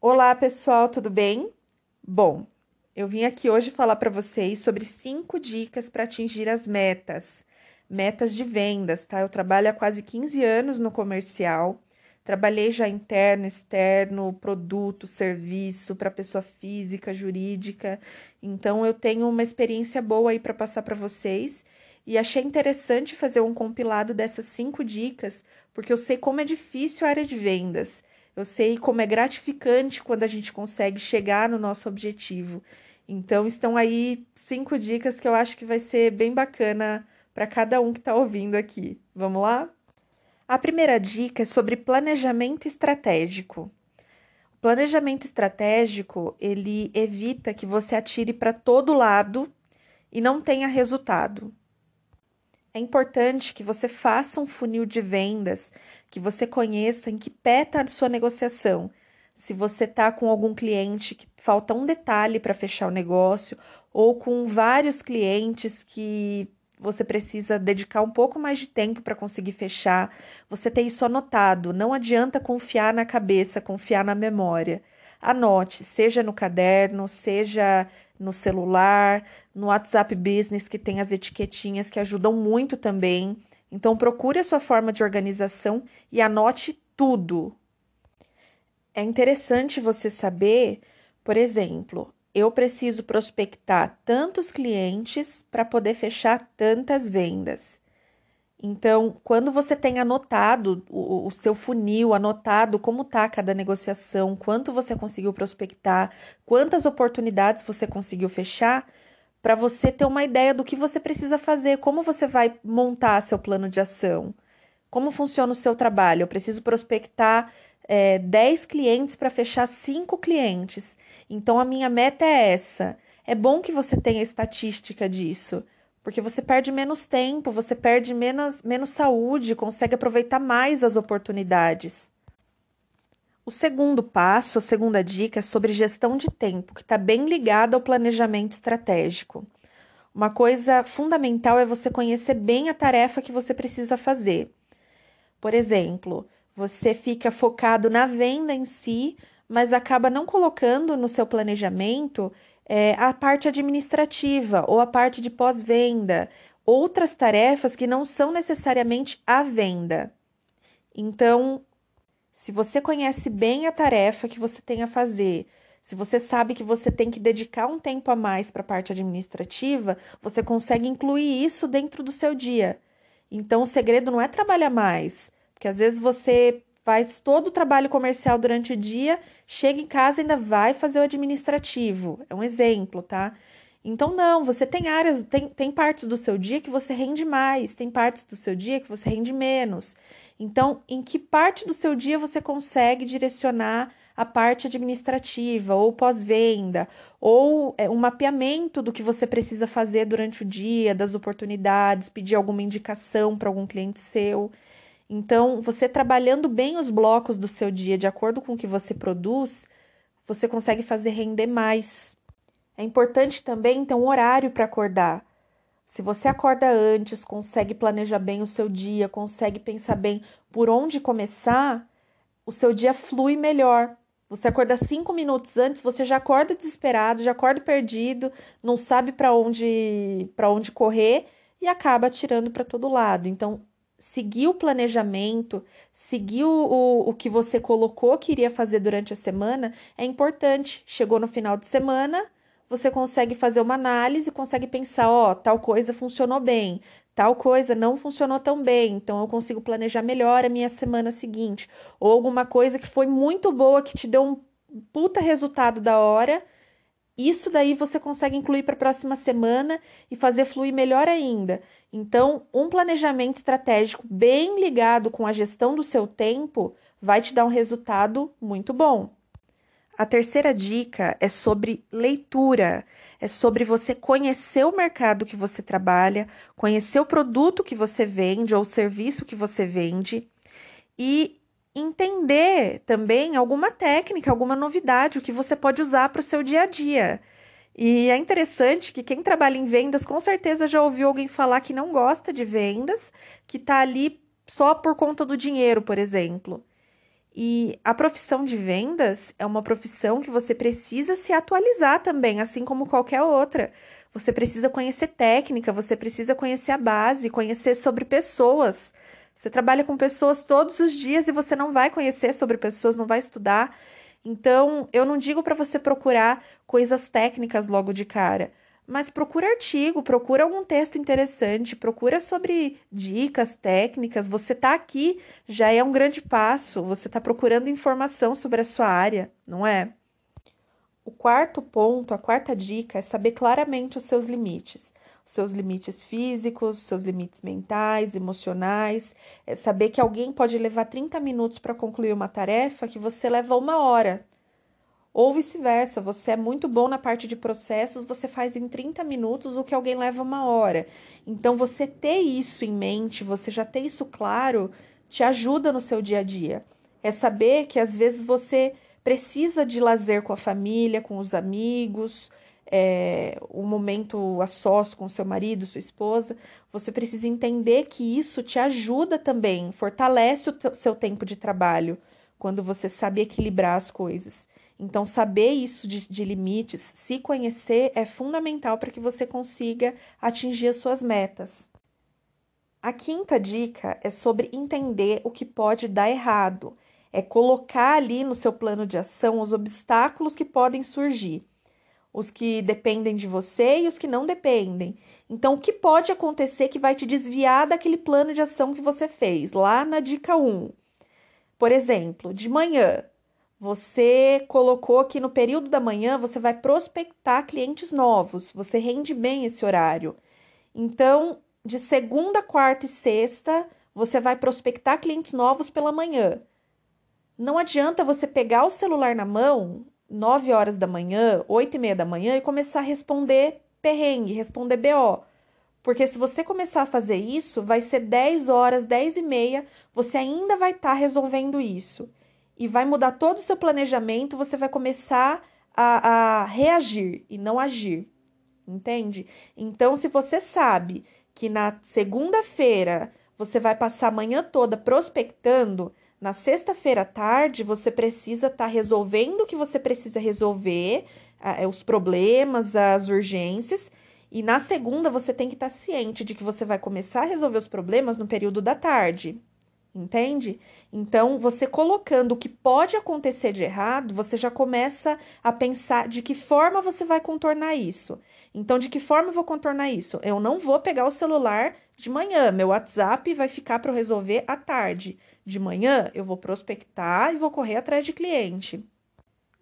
Olá, pessoal, tudo bem? Bom, eu vim aqui hoje falar para vocês sobre cinco dicas para atingir as metas, metas de vendas, tá? Eu trabalho há quase 15 anos no comercial, trabalhei já interno, externo, produto, serviço para pessoa física, jurídica, então eu tenho uma experiência boa aí para passar para vocês e achei interessante fazer um compilado dessas cinco dicas, porque eu sei como é difícil a área de vendas. Eu sei como é gratificante quando a gente consegue chegar no nosso objetivo. Então, estão aí cinco dicas que eu acho que vai ser bem bacana para cada um que está ouvindo aqui. Vamos lá? A primeira dica é sobre planejamento estratégico. O planejamento estratégico, ele evita que você atire para todo lado e não tenha resultado. É importante que você faça um funil de vendas, que você conheça em que pé está a sua negociação. Se você está com algum cliente que falta um detalhe para fechar o negócio, ou com vários clientes que você precisa dedicar um pouco mais de tempo para conseguir fechar, você tem isso anotado. Não adianta confiar na cabeça, confiar na memória. Anote, seja no caderno, seja no celular, no WhatsApp Business, que tem as etiquetinhas que ajudam muito também. Então, procure a sua forma de organização e anote tudo. É interessante você saber, por exemplo, eu preciso prospectar tantos clientes para poder fechar tantas vendas. Então, quando você tem anotado o, o seu funil, anotado como está cada negociação, quanto você conseguiu prospectar, quantas oportunidades você conseguiu fechar, para você ter uma ideia do que você precisa fazer, como você vai montar seu plano de ação, como funciona o seu trabalho. Eu preciso prospectar é, 10 clientes para fechar 5 clientes. Então, a minha meta é essa. É bom que você tenha estatística disso porque você perde menos tempo, você perde menos, menos saúde, consegue aproveitar mais as oportunidades. O segundo passo, a segunda dica é sobre gestão de tempo, que está bem ligada ao planejamento estratégico. Uma coisa fundamental é você conhecer bem a tarefa que você precisa fazer. Por exemplo, você fica focado na venda em si, mas acaba não colocando no seu planejamento é, a parte administrativa ou a parte de pós-venda, outras tarefas que não são necessariamente a venda. Então, se você conhece bem a tarefa que você tem a fazer, se você sabe que você tem que dedicar um tempo a mais para a parte administrativa, você consegue incluir isso dentro do seu dia. Então, o segredo não é trabalhar mais, porque às vezes você faz todo o trabalho comercial durante o dia, chega em casa e ainda vai fazer o administrativo. É um exemplo, tá? Então, não, você tem áreas, tem, tem partes do seu dia que você rende mais, tem partes do seu dia que você rende menos. Então, em que parte do seu dia você consegue direcionar a parte administrativa ou pós-venda, ou é, um mapeamento do que você precisa fazer durante o dia, das oportunidades, pedir alguma indicação para algum cliente seu. Então, você trabalhando bem os blocos do seu dia de acordo com o que você produz, você consegue fazer render mais. É importante também ter um horário para acordar. Se você acorda antes, consegue planejar bem o seu dia, consegue pensar bem por onde começar, o seu dia flui melhor. Você acorda cinco minutos antes, você já acorda desesperado, já acorda perdido, não sabe para onde para onde correr e acaba tirando para todo lado. Então, seguir o planejamento, seguir o, o, que você colocou que iria fazer durante a semana é importante. Chegou no final de semana, você consegue fazer uma análise, consegue pensar, ó, tal coisa funcionou bem, tal coisa não funcionou tão bem, então eu consigo planejar melhor a minha semana seguinte. Ou alguma coisa que foi muito boa, que te deu um puta resultado da hora isso daí você consegue incluir para a próxima semana e fazer fluir melhor ainda. Então, um planejamento estratégico bem ligado com a gestão do seu tempo vai te dar um resultado muito bom. A terceira dica é sobre leitura. É sobre você conhecer o mercado que você trabalha, conhecer o produto que você vende ou o serviço que você vende e entender também alguma técnica, alguma novidade, o que você pode usar para o seu dia a dia. E é interessante que quem trabalha em vendas com certeza já ouviu alguém falar que não gosta de vendas, que está ali só por conta do dinheiro, por exemplo. E a profissão de vendas é uma profissão que você precisa se atualizar também, assim como qualquer outra. Você precisa conhecer técnica, você precisa conhecer a base, conhecer sobre pessoas. Você trabalha com pessoas todos os dias e você não vai conhecer sobre pessoas, não vai estudar. Então, eu não digo para você procurar coisas técnicas logo de cara, mas procura artigo, procura algum texto interessante, procura sobre dicas técnicas. Você está aqui já é um grande passo. Você está procurando informação sobre a sua área, não é? O quarto ponto, a quarta dica é saber claramente os seus limites. Seus limites físicos, os seus limites mentais, emocionais. É saber que alguém pode levar 30 minutos para concluir uma tarefa que você leva uma hora. Ou vice-versa, você é muito bom na parte de processos, você faz em 30 minutos o que alguém leva uma hora. Então, você ter isso em mente, você já ter isso claro, te ajuda no seu dia a dia. É saber que às vezes você precisa de lazer com a família, com os amigos, é, um momento a sós com seu marido, sua esposa, você precisa entender que isso te ajuda também, fortalece o seu tempo de trabalho, quando você sabe equilibrar as coisas. Então, saber isso de, de limites, se conhecer, é fundamental para que você consiga atingir as suas metas. A quinta dica é sobre entender o que pode dar errado. É colocar ali no seu plano de ação os obstáculos que podem surgir, os que dependem de você e os que não dependem. Então, o que pode acontecer que vai te desviar daquele plano de ação que você fez lá na dica 1? Por exemplo, de manhã, você colocou que no período da manhã você vai prospectar clientes novos, você rende bem esse horário. Então, de segunda, quarta e sexta, você vai prospectar clientes novos pela manhã. Não adianta você pegar o celular na mão, 9 horas da manhã, 8 e meia da manhã, e começar a responder perrengue, responder BO. Porque se você começar a fazer isso, vai ser 10 horas, 10 e meia, você ainda vai estar tá resolvendo isso e vai mudar todo o seu planejamento, você vai começar a, a reagir e não agir, entende? Então, se você sabe que na segunda-feira você vai passar a manhã toda prospectando, na sexta-feira à tarde você precisa estar tá resolvendo o que você precisa resolver, é, os problemas, as urgências. E na segunda você tem que estar tá ciente de que você vai começar a resolver os problemas no período da tarde entende? Então, você colocando o que pode acontecer de errado, você já começa a pensar de que forma você vai contornar isso. Então, de que forma eu vou contornar isso? Eu não vou pegar o celular de manhã, meu WhatsApp vai ficar para eu resolver à tarde. De manhã, eu vou prospectar e vou correr atrás de cliente.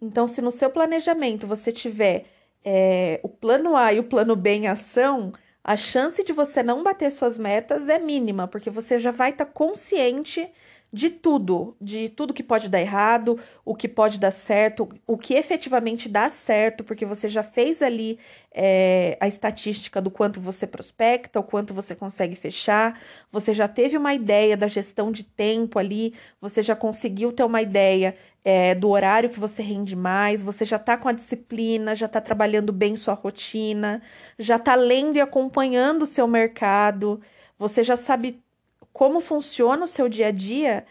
Então, se no seu planejamento você tiver é, o plano A e o plano B em ação, a chance de você não bater suas metas é mínima, porque você já vai estar tá consciente de tudo, de tudo que pode dar errado, o que pode dar certo, o que efetivamente dá certo, porque você já fez ali é, a estatística do quanto você prospecta, o quanto você consegue fechar, você já teve uma ideia da gestão de tempo ali, você já conseguiu ter uma ideia é, do horário que você rende mais, você já está com a disciplina, já está trabalhando bem sua rotina, já está lendo e acompanhando o seu mercado, você já sabe como funciona o seu dia a dia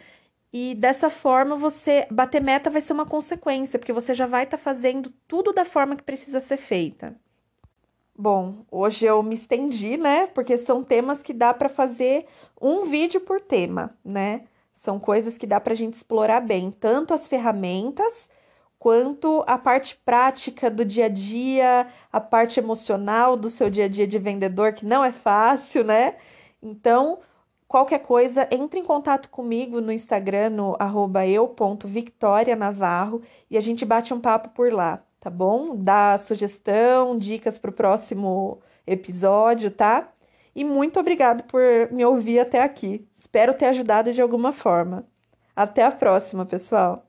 e dessa forma você bater meta vai ser uma consequência, porque você já vai estar tá fazendo tudo da forma que precisa ser feita. Bom, hoje eu me estendi, né? Porque são temas que dá para fazer um vídeo por tema, né? São coisas que dá para a gente explorar bem, tanto as ferramentas quanto a parte prática do dia a dia, a parte emocional do seu dia a dia de vendedor, que não é fácil, né? Então, Qualquer coisa, entre em contato comigo no Instagram, no eu.victorianavarro e a gente bate um papo por lá, tá bom? Dá sugestão, dicas para o próximo episódio, tá? E muito obrigado por me ouvir até aqui. Espero ter ajudado de alguma forma. Até a próxima, pessoal!